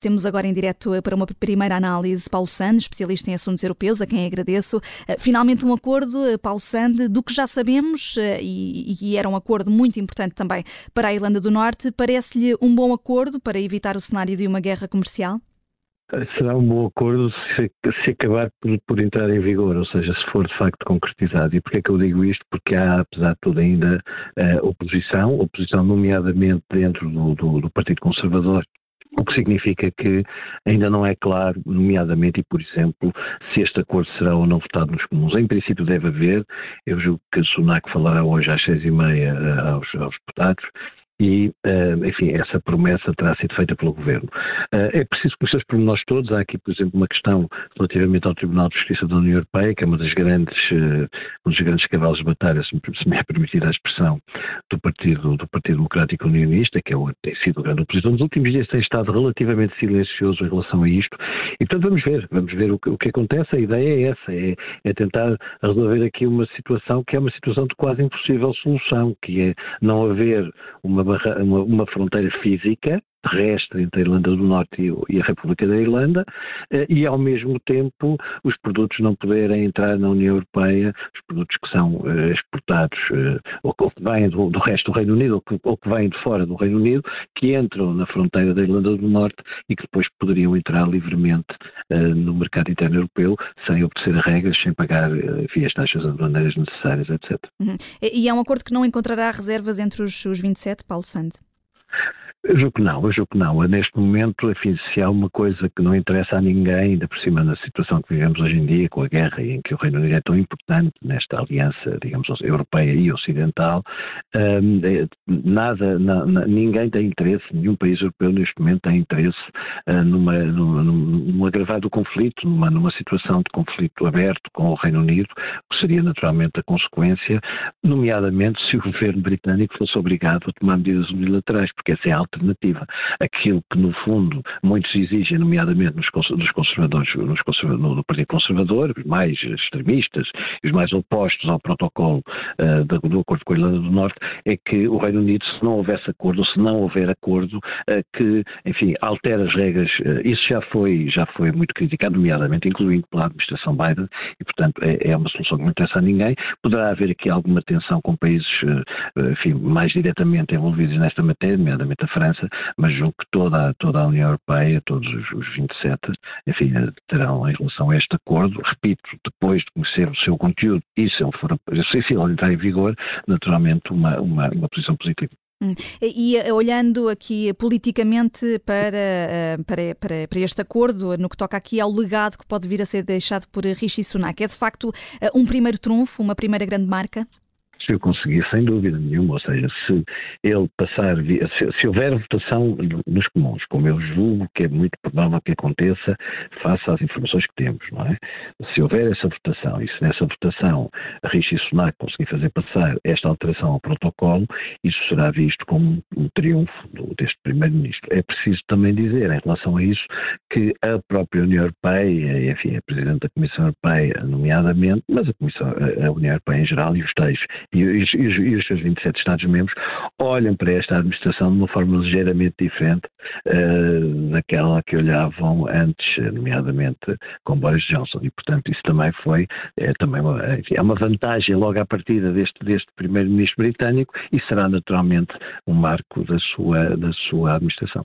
Temos agora em direto para uma primeira análise Paulo Sande, especialista em assuntos europeus, a quem agradeço. Eh, finalmente um acordo, eh, Paulo Sande, do que já sabemos, eh, e, era um acordo muito importante também para a Irlanda do Norte, parece-lhe um bom acordo para evitar o cenário de uma guerra comercial? Será um bom acordo se, se acabar por, por, entrar em vigor, ou seja, se for de facto concretizado. E porquê é que eu digo isto? Porque há, apesar de tudo, ainda uh, oposição, oposição nomeadamente dentro do, do, do Partido Conservador o que significa que ainda não é claro, nomeadamente e por exemplo, se este acordo será ou não votado nos comuns. Em princípio deve haver, eu julgo que a Sunak falará hoje às seis e meia eh, aos, aos deputados e, uh, enfim, essa promessa terá sido feita pelo Governo. Uh, é preciso conhecer os pormenores todos. Há aqui, por exemplo, uma questão relativamente ao Tribunal de Justiça da União Europeia, que é uma das grandes, uh, um dos grandes cavalos de batalha, se me, é permitida a expressão, do Partido, do Partido Democrático Unionista, que é o, tem sido o grande opositor. Nos últimos dias tem estado relativamente silencioso em relação a isto. E, portanto, vamos ver, vamos ver o que, o que acontece. A ideia é essa, é, é tentar resolver aqui uma situação que é uma situação de quase impossível solução, que é não haver uma uma, uma fronteira física terrestre entre a Irlanda do Norte e a República da Irlanda eh, e, ao mesmo tempo, os produtos não poderem entrar na União Europeia, os produtos que são eh, exportados eh, ou que vêm do, resto do Reino Unido ou que, vêm de fora do Reino Unido, que entram na fronteira da Irlanda do Norte e que depois poderiam entrar livremente no mercado interno europeu sem obedecer a regras, sem pagar enfim, as taxas aduaneiras necessárias, etc. Uhum. E é um acordo que não encontrará reservas entre os, os 27, Paulo Sande? Eu julgo que não, eu julgo que não. Neste momento, enfim, se há uma coisa que não interessa a ninguém, ainda por cima na situação que vivemos hoje em dia, com a guerra em que o Reino Unido é tão importante nesta aliança, digamos, europeia e ocidental, hum, é, nada, na, na, ninguém tem interesse, nenhum país europeu neste momento tem interesse uh, numa, numa, num agravado conflito, numa, numa situação de conflito aberto com o Reino Unido, que seria naturalmente a consequência, nomeadamente se o governo britânico fosse obrigado a tomar medidas unilaterais, porque essa é a alternativa. Aquilo que, no fundo, muitos exigem, nomeadamente nos, conservadores, nos conservadores, no Partido Conservador, os mais extremistas e os mais opostos ao protocolo uh, do Acordo com a Irlanda do Norte, é que o Reino Unido, se não houvesse acordo, se não houver acordo, uh, que, enfim, altera as regras. Uh, isso já foi, já foi muito criticado, nomeadamente, incluindo pela administração Biden, e, portanto, é, é uma solução que não interessa a ninguém. Poderá haver aqui alguma tensão com países, enfim, mais diretamente envolvidos nesta matéria, nomeadamente a França, mas julgo que toda, toda a União Europeia, todos os, os 27, enfim, terão em relação a este acordo, repito, depois de conhecer o seu conteúdo e se ele for, se ele entrar em vigor, naturalmente uma, uma, uma posição positiva. Hum. E eh, olhando aqui politicamente para, eh, para, para, para, este acordo, no que toca aqui ao legado que pode vir a ser deixado por Rishi Sunak, é de facto eh, um primeiro trunfo, uma primeira grande marca? Se eu conseguir, sem dúvida nenhuma, ou seja, se ele passar, se, houver votação nos comuns, como eu julgo que é muito provável que aconteça, face às informações que temos, não é? Se houver essa votação e se nessa votação a Rishi Sunak conseguir fazer passar esta alteração ao protocolo, isso será visto como um triunfo deste Primeiro-Ministro. É preciso também dizer, em relação a isso, que a própria União Europeia, enfim, a Presidente da Comissão Europeia, nomeadamente, mas a, Comissão, a União Europeia em geral e os tais e, e, e, os seus 27 Estados-membros olham para esta administração de uma forma ligeiramente diferente uh, daquela que olhavam antes, nomeadamente com Boris Johnson. E, portanto, isso também foi é, também uma, é uma vantagem logo à partida deste, deste primeiro-ministro britânico e será naturalmente um marco da sua, da sua administração.